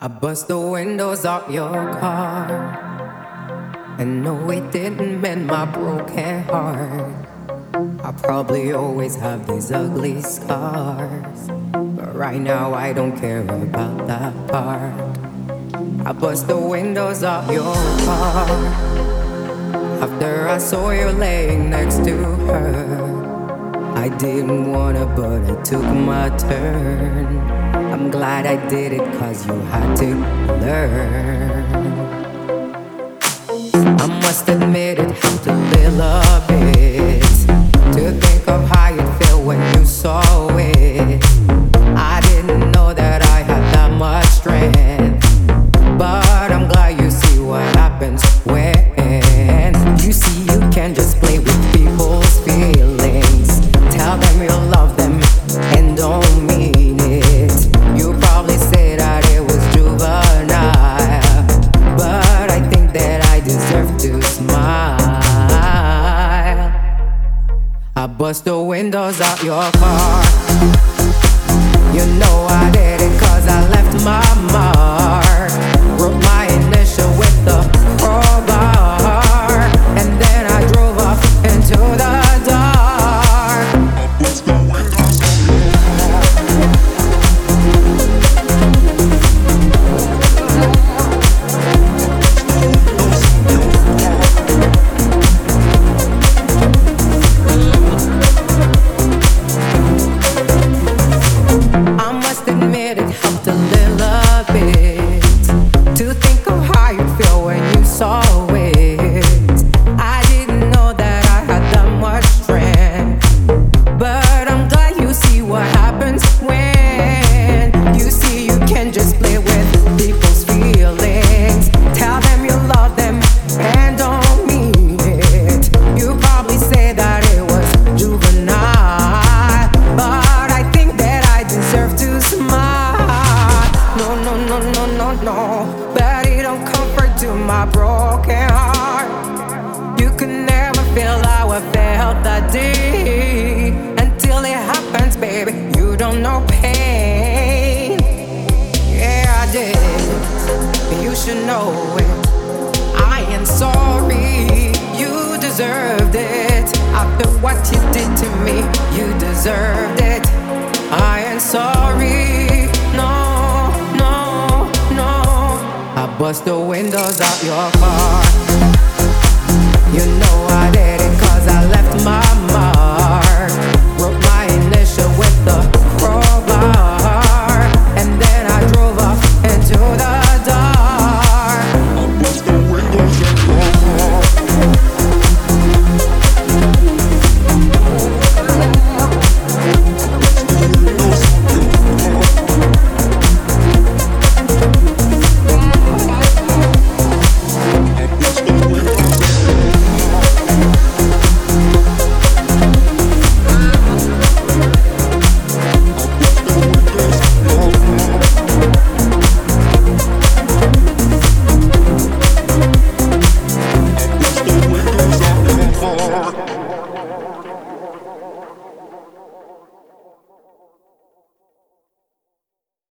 I bust the windows off your car. And no, it didn't mend my broken heart. I probably always have these ugly scars. But right now, I don't care about that part. I bust the windows off your car. After I saw you laying next to her, I didn't wanna, but I took my turn. Glad I did it cause you had to learn. I must admit Bust the windows out your car. You know I did it cause I left my mark. My broken heart. You can never feel how I felt that day until it happens, baby. You don't know pain. Yeah, I did. You should know it. I am sorry. You deserved it. After what you did to me, you deserved it. I am sorry. Bust the windows out your car. You know